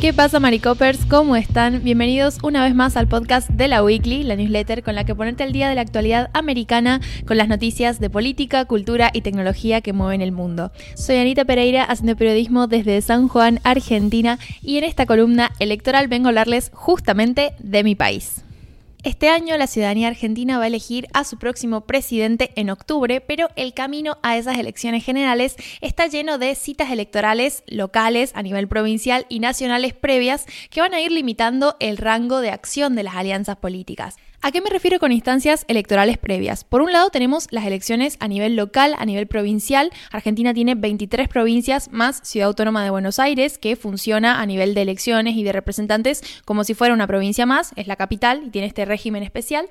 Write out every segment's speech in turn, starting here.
¿Qué pasa, Maricopers? ¿Cómo están? Bienvenidos una vez más al podcast de la Weekly, la newsletter con la que ponerte al día de la actualidad americana con las noticias de política, cultura y tecnología que mueven el mundo. Soy Anita Pereira, haciendo periodismo desde San Juan, Argentina, y en esta columna electoral vengo a hablarles justamente de mi país. Este año la ciudadanía argentina va a elegir a su próximo presidente en octubre, pero el camino a esas elecciones generales está lleno de citas electorales locales a nivel provincial y nacionales previas que van a ir limitando el rango de acción de las alianzas políticas. ¿A qué me refiero con instancias electorales previas? Por un lado tenemos las elecciones a nivel local, a nivel provincial. Argentina tiene 23 provincias más Ciudad Autónoma de Buenos Aires, que funciona a nivel de elecciones y de representantes como si fuera una provincia más, es la capital y tiene este régimen especial.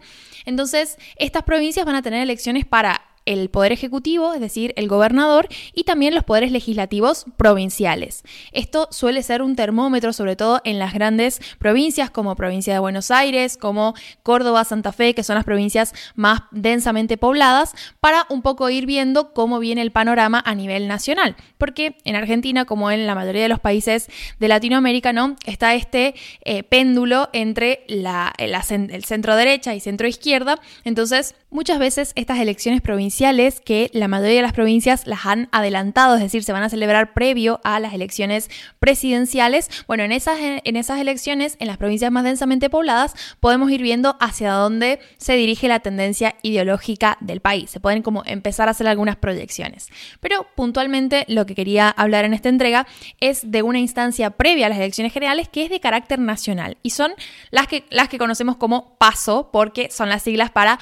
Entonces, estas provincias van a tener elecciones para el Poder Ejecutivo, es decir, el gobernador, y también los poderes legislativos provinciales. Esto suele ser un termómetro, sobre todo en las grandes provincias como provincia de Buenos Aires, como Córdoba, Santa Fe, que son las provincias más densamente pobladas, para un poco ir viendo cómo viene el panorama a nivel nacional. Porque en Argentina, como en la mayoría de los países de Latinoamérica, ¿no? está este eh, péndulo entre la, el centro derecha y centro izquierda. Entonces, muchas veces estas elecciones provinciales que la mayoría de las provincias las han adelantado, es decir, se van a celebrar previo a las elecciones presidenciales. Bueno, en esas, en esas elecciones, en las provincias más densamente pobladas, podemos ir viendo hacia dónde se dirige la tendencia ideológica del país. Se pueden como empezar a hacer algunas proyecciones. Pero puntualmente lo que quería hablar en esta entrega es de una instancia previa a las elecciones generales que es de carácter nacional y son las que, las que conocemos como PASO porque son las siglas para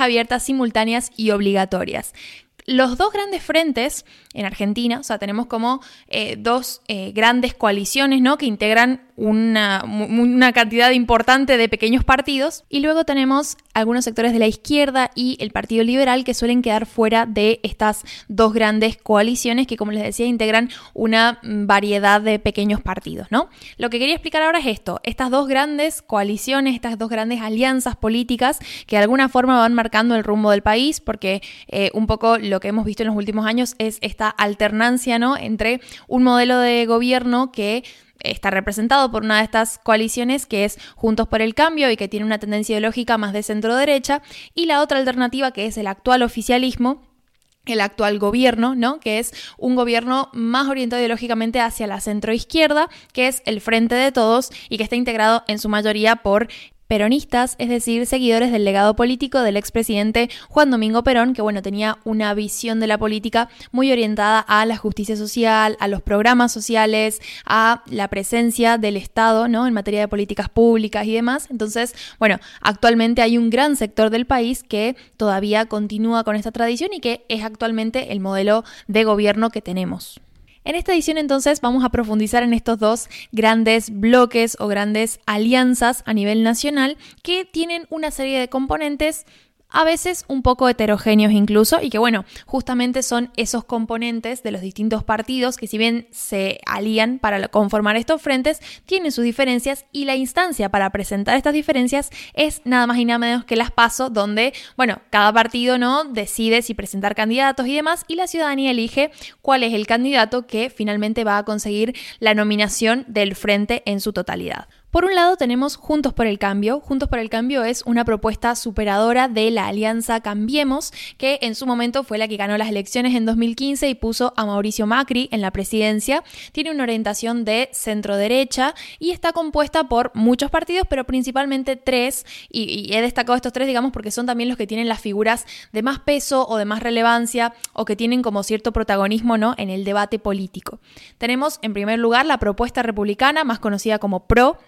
abiertas, simultáneas y obligatorias los dos grandes frentes en Argentina, o sea, tenemos como eh, dos eh, grandes coaliciones, ¿no? Que integran una, cantidad importante de pequeños partidos. Y luego tenemos algunos sectores de la izquierda y el Partido Liberal que suelen quedar fuera de estas dos grandes coaliciones que, como les decía, integran una variedad de pequeños partidos, ¿no? Lo que quería explicar ahora es esto, estas dos grandes coaliciones, estas dos grandes alianzas políticas que de alguna forma van marcando el rumbo del país, porque eh, un poco lo que hemos visto en los últimos años es esta alternancia, ¿no? Entre un modelo de gobierno que está representado por una de estas coaliciones que es Juntos por el Cambio y que tiene una tendencia ideológica más de centro derecha, y la otra alternativa que es el actual oficialismo el actual gobierno, ¿no? Que es un gobierno más orientado ideológicamente hacia la centroizquierda, que es el Frente de Todos y que está integrado en su mayoría por peronistas, es decir, seguidores del legado político del expresidente Juan Domingo Perón, que bueno, tenía una visión de la política muy orientada a la justicia social, a los programas sociales, a la presencia del Estado, ¿no? En materia de políticas públicas y demás. Entonces, bueno, actualmente hay un gran sector del país que todavía continúa con esta tradición y que es actualmente el modelo de gobierno que tenemos. En esta edición entonces vamos a profundizar en estos dos grandes bloques o grandes alianzas a nivel nacional que tienen una serie de componentes a veces un poco heterogéneos incluso, y que bueno, justamente son esos componentes de los distintos partidos que si bien se alían para conformar estos frentes, tienen sus diferencias y la instancia para presentar estas diferencias es nada más y nada menos que las PASO, donde, bueno, cada partido no decide si presentar candidatos y demás, y la ciudadanía elige cuál es el candidato que finalmente va a conseguir la nominación del frente en su totalidad. Por un lado tenemos Juntos por el Cambio. Juntos por el Cambio es una propuesta superadora de la alianza Cambiemos, que en su momento fue la que ganó las elecciones en 2015 y puso a Mauricio Macri en la presidencia. Tiene una orientación de centro derecha y está compuesta por muchos partidos, pero principalmente tres. Y, he destacado estos tres, digamos, porque son también los que tienen las figuras de más peso o de más relevancia o que tienen como cierto protagonismo ¿no? en el debate político. Tenemos en primer lugar la propuesta republicana, más conocida como PRO,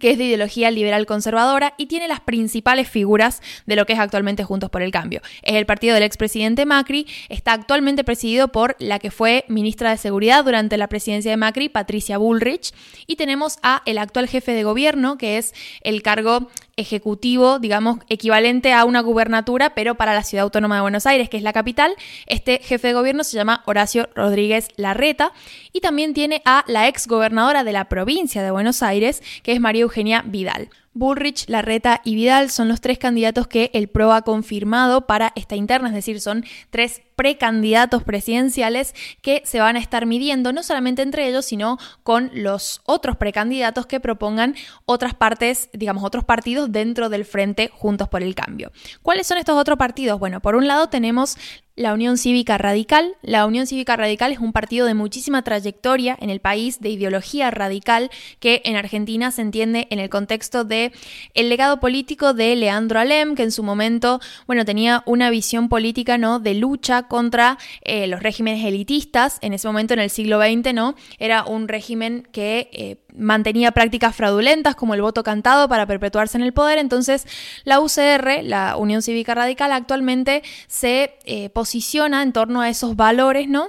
que es de ideología liberal conservadora y tiene las principales figuras de lo que es actualmente Juntos por el Cambio. Es el partido del expresidente Macri, está actualmente presidido por la que fue ministra de Seguridad durante la presidencia de Macri, Patricia Bullrich, y tenemos a el actual jefe de gobierno, que es el cargo ejecutivo, digamos, equivalente a una gubernatura, pero para la ciudad autónoma de Buenos Aires, que es la capital. Este jefe de gobierno se llama Horacio Rodríguez Larreta y también tiene a la ex gobernadora de la provincia de Buenos Aires, que es María Eugenia Vidal. Bullrich, Larreta y Vidal son los tres candidatos que el PRO ha confirmado para esta interna, es decir, son tres precandidatos presidenciales que se van a estar midiendo no solamente entre ellos, sino con los otros precandidatos que propongan otras partes, digamos, otros partidos dentro del frente Juntos por el Cambio. ¿Cuáles son estos otros partidos? Bueno, por un lado tenemos la Unión Cívica Radical. La Unión Cívica Radical es un partido de muchísima trayectoria en el país, de ideología radical, que en Argentina se entiende en el contexto de el legado político de Leandro Alem, que en su momento, bueno, tenía una visión política, ¿no?, de lucha contra eh, los regímenes elitistas. En ese momento, en el siglo XX, ¿no?, era un régimen que eh, mantenía prácticas fraudulentas como el voto cantado para perpetuarse en el poder. Entonces, la UCR, la Unión Cívica Radical, actualmente se eh, en torno a esos valores, ¿no?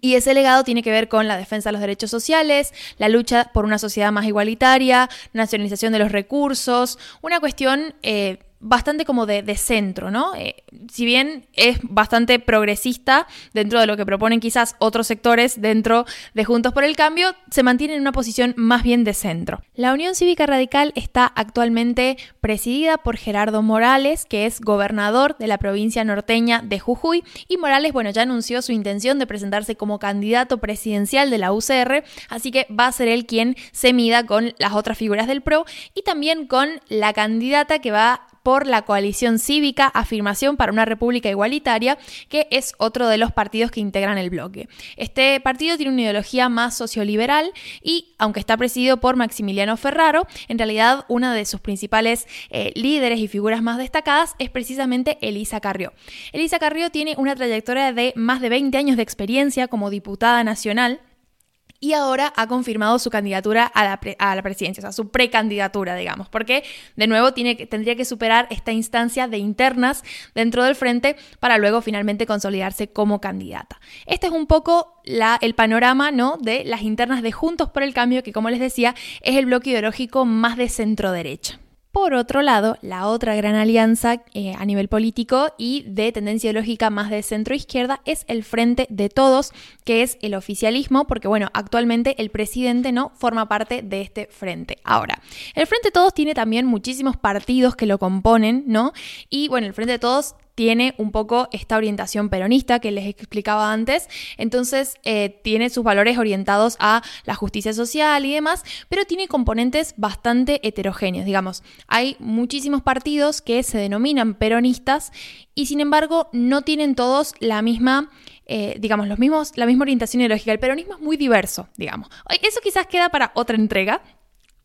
Y ese legado tiene que ver con la defensa de los derechos sociales, la lucha por una sociedad más igualitaria, nacionalización de los recursos, una cuestión eh, bastante como de, centro, ¿no? Eh, si bien es bastante progresista dentro de lo que proponen quizás otros sectores dentro de Juntos por el Cambio, se mantiene en una posición más bien de centro. La Unión Cívica Radical está actualmente presidida por Gerardo Morales, que es gobernador de la provincia norteña de Jujuy, y Morales, bueno, ya anunció su intención de presentarse como candidato presidencial de la UCR, así que va a ser él quien se mida con las otras figuras del PRO y también con la candidata que va por la coalición cívica Afirmación para una República Igualitaria, que es otro de los partidos que integran el bloque. Este partido tiene una ideología más socioliberal y, aunque está presidido por Maximiliano Ferraro, en realidad una de sus principales eh, líderes y figuras más destacadas es precisamente Elisa Carrió. Elisa Carrió tiene una trayectoria de más de 20 años de experiencia como diputada nacional y ahora ha confirmado su candidatura a la, presidencia, o sea, su precandidatura, digamos, porque de nuevo tiene tendría que superar esta instancia de internas dentro del frente para luego finalmente consolidarse como candidata. Este es un poco la, el panorama ¿no? de las internas de Juntos por el Cambio, que como les decía, es el bloque ideológico más de centro derecha. Por otro lado, la otra gran alianza eh, a nivel político y de tendencia ideológica más de centro izquierda es el Frente de Todos, que es el oficialismo, porque bueno, actualmente el presidente no forma parte de este frente. Ahora, el Frente de Todos tiene también muchísimos partidos que lo componen, ¿no? Y bueno, el Frente de Todos tiene un poco esta orientación peronista que les explicaba antes, entonces eh, tiene sus valores orientados a la justicia social y demás, pero tiene componentes bastante heterogéneos, digamos. Hay muchísimos partidos que se denominan peronistas y sin embargo no tienen todos la misma... Eh, digamos, los mismos, la misma orientación ideológica. El peronismo es muy diverso, digamos. Eso quizás queda para otra entrega,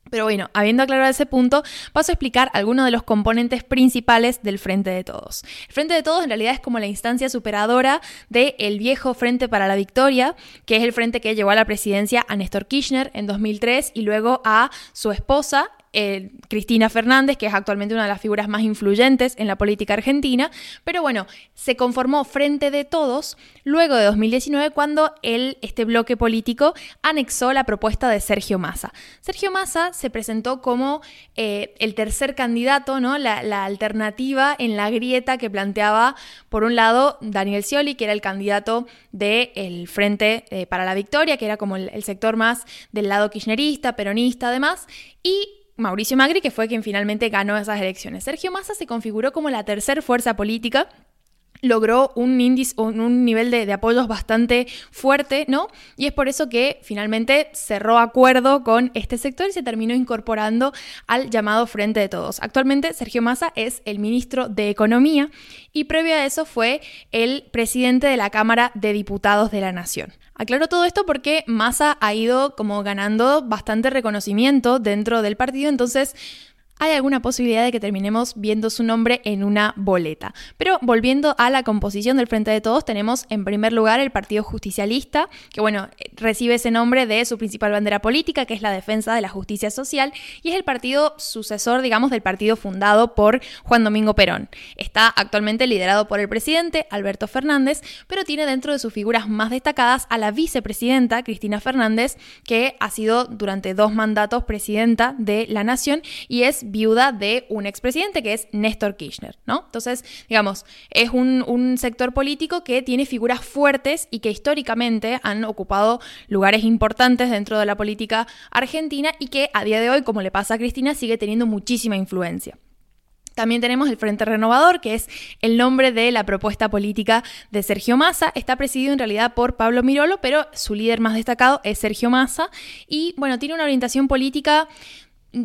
pero bueno, habiendo aclarado ese punto, paso a explicar algunos de los componentes principales del Frente de Todos. El Frente de Todos en realidad es como la instancia superadora del viejo Frente para la Victoria, que es el frente que llevó a la presidencia a Néstor Kirchner en 2003 y luego a su esposa eh, Cristina Fernández, que es actualmente una de las figuras más influyentes en la política argentina, pero bueno, se conformó Frente de Todos luego de 2019 cuando él, este bloque político anexó la propuesta de Sergio Massa. Sergio Massa se presentó como eh, el tercer candidato. La, alternativa en la grieta que planteaba, por un lado, Daniel Scioli, que era el candidato del Frente eh, para la Victoria, que era como el sector más del lado kirchnerista, peronista, además, y Mauricio Macri, que fue quien finalmente ganó esas elecciones. Sergio Massa se configuró como la tercera fuerza política logró un índice, un nivel de, de, apoyos bastante fuerte, ¿no? Y es por eso que finalmente cerró acuerdo con este sector y se terminó incorporando al llamado Frente de Todos. Actualmente Sergio Massa es el ministro de Economía y previo a eso fue el presidente de la Cámara de Diputados de la Nación. Aclaro todo esto porque Massa ha ido como ganando bastante reconocimiento dentro del partido, entonces hay alguna posibilidad de que terminemos viendo su nombre en una boleta. Pero volviendo a la composición del Frente de Todos, tenemos en primer lugar el Partido Justicialista, que bueno, recibe ese nombre de su principal bandera política, que es la defensa de la justicia social, y es el partido sucesor, digamos, del partido fundado por Juan Domingo Perón. Está actualmente liderado por el presidente, Alberto Fernández, pero tiene dentro de sus figuras más destacadas a la vicepresidenta, Cristina Fernández, que ha sido durante dos mandatos presidenta de la Nación y es viuda de un expresidente que es Néstor Kirchner, ¿no? Entonces, digamos, es un, un sector político que tiene figuras fuertes y que históricamente han ocupado lugares importantes dentro de la política argentina y que a día de hoy, como le pasa a Cristina, sigue teniendo muchísima influencia. También tenemos el Frente Renovador, que es el nombre de la propuesta política de Sergio Massa. Está presidido en realidad por Pablo Mirolo, pero su líder más destacado es Sergio Massa. Y bueno, tiene una orientación política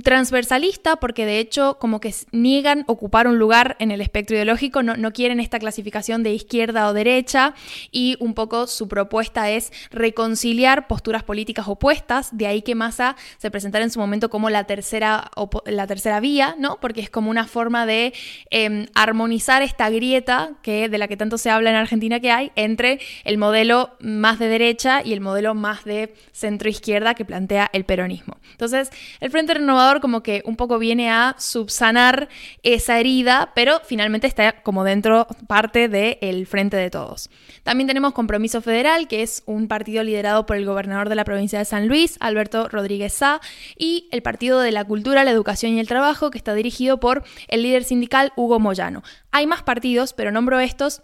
transversalista porque de hecho como que niegan ocupar un lugar en el espectro ideológico, no, no, quieren esta clasificación de izquierda o derecha y un poco su propuesta es reconciliar posturas políticas opuestas, de ahí que Massa se presentara en su momento como la tercera, la tercera vía, ¿no? porque es como una forma de em, armonizar esta grieta que, de la que tanto se habla en Argentina que hay entre el modelo más de derecha y el modelo más de centro izquierda que plantea el peronismo. Entonces, el Frente Renovador como que un poco viene a subsanar esa herida, pero finalmente está como dentro parte del frente de todos. También tenemos Compromiso Federal, que es un partido liderado por el gobernador de la provincia de San Luis, Alberto Rodríguez Sá, y el Partido de la Cultura, la Educación y el Trabajo, que está dirigido por el líder sindical Hugo Moyano. Hay más partidos, pero nombro estos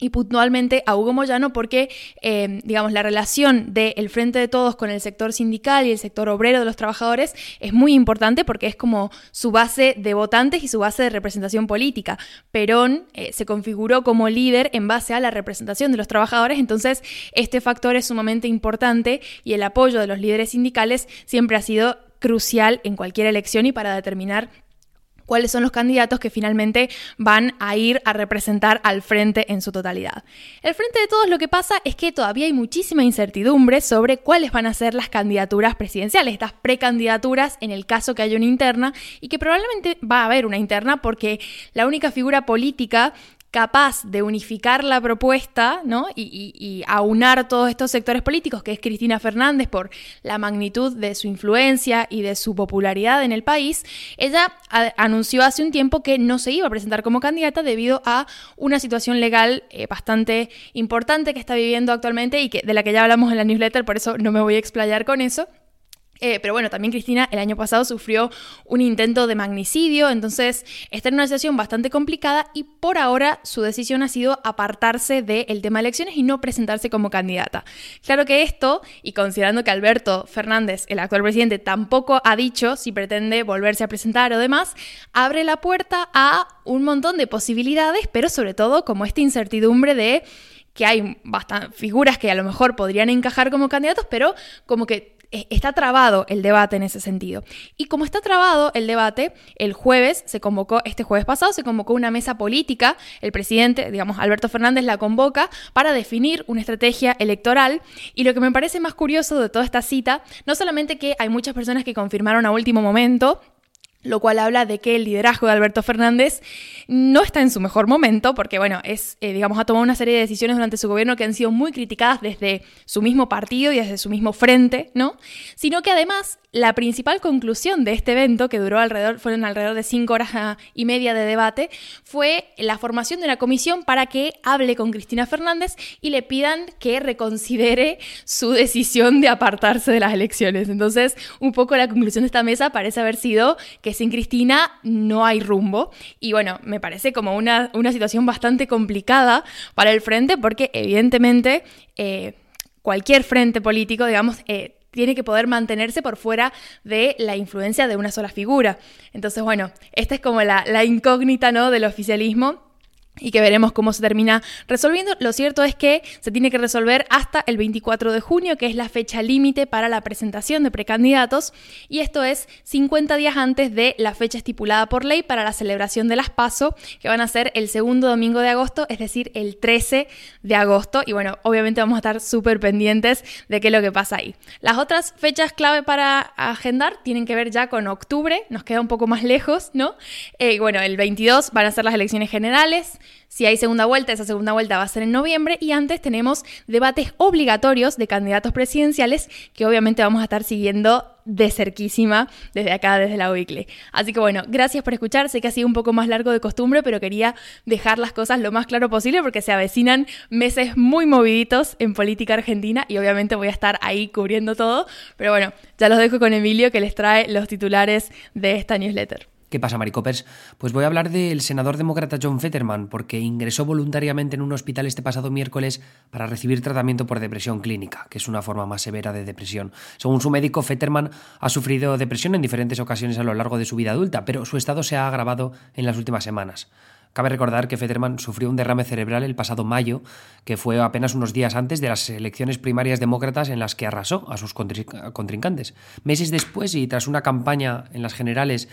y puntualmente a Hugo Moyano porque, eh, digamos, la relación del Frente de Todos con el sector sindical y el sector obrero de los trabajadores es muy importante porque es como su base de votantes y su base de representación política. Perón eh, se configuró como líder en base a la representación de los trabajadores, entonces este factor es sumamente importante y el apoyo de los líderes sindicales siempre ha sido crucial en cualquier elección y para determinar cuáles son los candidatos que finalmente van a ir a representar al frente en su totalidad. El frente de todos lo que pasa es que todavía hay muchísima incertidumbre sobre cuáles van a ser las candidaturas presidenciales, estas precandidaturas en el caso que haya una interna y que probablemente va a haber una interna porque la única figura política capaz de unificar la propuesta ¿no? y, aunar todos estos sectores políticos, que es Cristina Fernández por la magnitud de su influencia y de su popularidad en el país, ella anunció hace un tiempo que no se iba a presentar como candidata debido a una situación legal eh, bastante importante que está viviendo actualmente y que, de la que ya hablamos en la newsletter, por eso no me voy a explayar con eso. Eh, pero bueno, también Cristina el año pasado sufrió un intento de magnicidio, entonces está en una situación bastante complicada y por ahora su decisión ha sido apartarse del tema de elecciones y no presentarse como candidata. Claro que esto, y considerando que Alberto Fernández, el actual presidente, tampoco ha dicho si pretende volverse a presentar o demás, abre la puerta a un montón de posibilidades, pero sobre todo como esta incertidumbre de que hay figuras que a lo mejor podrían encajar como candidatos, pero como que está trabado el debate en ese sentido. Y como está trabado el debate, el jueves se convocó, este jueves pasado, se convocó una mesa política, el presidente, digamos, Alberto Fernández la convoca para definir una estrategia electoral. Y lo que me parece más curioso de toda esta cita, no solamente que hay muchas personas que confirmaron a último momento, lo cual habla de que el liderazgo de Alberto Fernández no está en su mejor momento, porque bueno, es, eh, digamos, ha tomado una serie de decisiones durante su gobierno que han sido muy criticadas desde su mismo partido y desde su mismo frente, ¿no? Sino que además la principal conclusión de este evento, que duró alrededor, fueron alrededor de cinco horas y media de debate, fue la formación de una comisión para que hable con Cristina Fernández y le pidan que reconsidere su decisión de apartarse de las elecciones. Entonces, un poco la conclusión de esta mesa parece haber sido que sin Cristina no hay rumbo. Y bueno, me parece como una, una situación bastante complicada para el frente porque evidentemente... Eh, cualquier frente político, digamos, eh, tiene que poder mantenerse por fuera de la influencia de una sola figura. Entonces, bueno, esta es como la, la incógnita ¿no? del oficialismo y que veremos cómo se termina resolviendo. Lo cierto es que se tiene que resolver hasta el 24 de junio, que es la fecha límite para la presentación de precandidatos, y esto es 50 días antes de la fecha estipulada por ley para la celebración de las PASO, que van a ser el segundo domingo de agosto, es decir, el 13 de agosto. Y bueno, obviamente vamos a estar súper pendientes de qué es lo que pasa ahí. Las otras fechas clave para agendar tienen que ver ya con octubre, nos queda un poco más lejos, ¿no? Eh, bueno, el 22 van a ser las elecciones generales. Si hay segunda vuelta, esa segunda vuelta va a ser en noviembre y antes tenemos debates obligatorios de candidatos presidenciales que obviamente vamos a estar siguiendo de cerquísima desde acá, desde la Weekly. Así que bueno, gracias por escuchar. Sé que ha sido un poco más largo de costumbre, pero quería dejar las cosas lo más claro posible porque se avecinan meses muy moviditos en política argentina y obviamente voy a estar ahí cubriendo todo. Pero bueno, ya los dejo con Emilio que les trae los titulares de esta newsletter. ¿Qué pasa, Maricopers? Pues voy a hablar del senador demócrata John Fetterman, porque ingresó voluntariamente en un hospital este pasado miércoles para recibir tratamiento por depresión clínica, que es una forma más severa de depresión. Según su médico, Fetterman ha sufrido depresión en diferentes ocasiones a lo largo de su vida adulta, pero su estado se ha agravado en las últimas semanas. Cabe recordar que Fetterman sufrió un derrame cerebral el pasado mayo, que fue apenas unos días antes de las elecciones primarias demócratas en las que arrasó a sus contrincantes. Meses después y tras una campaña en las generales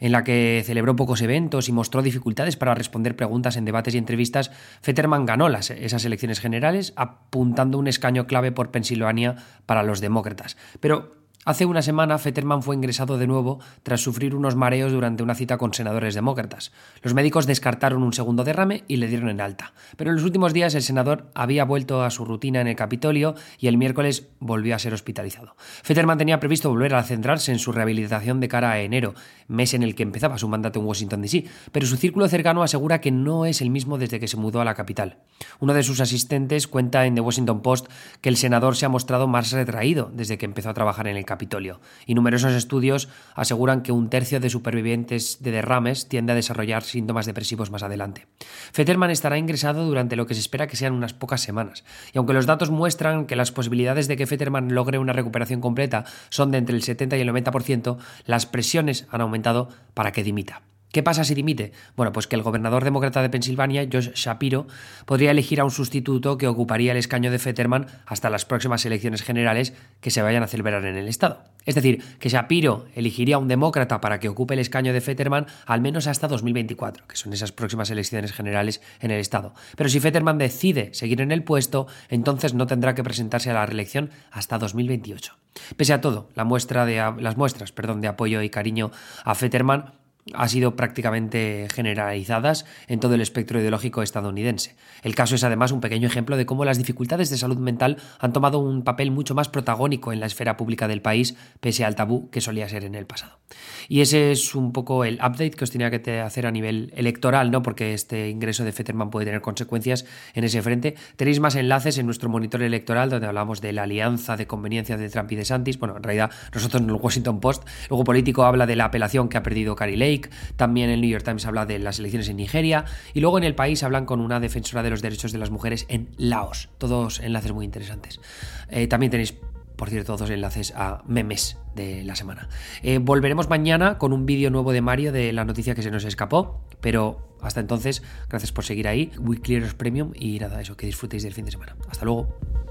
en la que celebró pocos eventos y mostró dificultades para responder preguntas en debates y entrevistas, Fetterman ganó las, esas elecciones generales, apuntando un escaño clave por Pensilvania para los demócratas. Pero Hace una semana Fetterman fue ingresado de nuevo tras sufrir unos mareos durante una cita con senadores demócratas. Los médicos descartaron un segundo derrame y le dieron en alta. Pero en los últimos días el senador había vuelto a su rutina en el Capitolio y el miércoles volvió a ser hospitalizado. Fetterman tenía previsto volver a centrarse en su rehabilitación de cara a enero, mes en el que empezaba su mandato en Washington DC, pero su círculo cercano asegura que no es el mismo desde que se mudó a la capital. Uno de sus asistentes cuenta en The Washington Post que el senador se ha mostrado más retraído desde que empezó a trabajar en el Capitolio Y numerosos estudios aseguran que un tercio de supervivientes de derrames tiende a desarrollar síntomas depresivos más adelante. Fetterman estará ingresado durante lo que se espera que sean unas pocas semanas, y aunque los datos muestran que las posibilidades de que Fetterman logre una recuperación completa son de entre el 70 y el 90%, las presiones han aumentado para que dimita. ¿Qué pasa si dimite? Bueno, pues que el gobernador demócrata de Pensilvania, Josh Shapiro, podría elegir a un sustituto que ocuparía el escaño de Fetterman hasta las próximas elecciones generales que se vayan a celebrar en el estado. Es decir, que Shapiro elegiría a un demócrata para que ocupe el escaño de Fetterman al menos hasta 2024, que son esas próximas elecciones generales en el estado. Pero si Fetterman decide seguir en el puesto, entonces no tendrá que presentarse a la reelección hasta 2028. Pese a todo, las muestras perdón, de apoyo y cariño a Fetterman ha sido prácticamente generalizadas en todo el espectro ideológico estadounidense. El caso es además un pequeño ejemplo de cómo las dificultades de salud mental han tomado un papel mucho más protagónico en la esfera pública del país, pese al tabú que solía ser en el pasado. Y ese es un poco el update que os tenía que hacer a nivel electoral, ¿no? Porque este ingreso de Fetterman puede tener consecuencias en ese frente. Tenéis más enlaces en nuestro monitor electoral donde hablamos de la alianza de conveniencia de Trump y de Santis. Bueno, en realidad nosotros en el Washington Post, luego político habla de la apelación que ha perdido Lake, también el New York Times habla de las elecciones en Nigeria y luego en el país hablan con una defensora de los derechos de las mujeres en Laos. Todos enlaces muy interesantes. Eh, también tenéis por cierto, dos enlaces a memes de la semana. Eh, volveremos mañana con un vídeo nuevo de Mario de la noticia que se nos escapó, pero hasta entonces, gracias por seguir ahí, Weeklyers Premium y nada, eso, que disfrutéis del fin de semana. Hasta luego.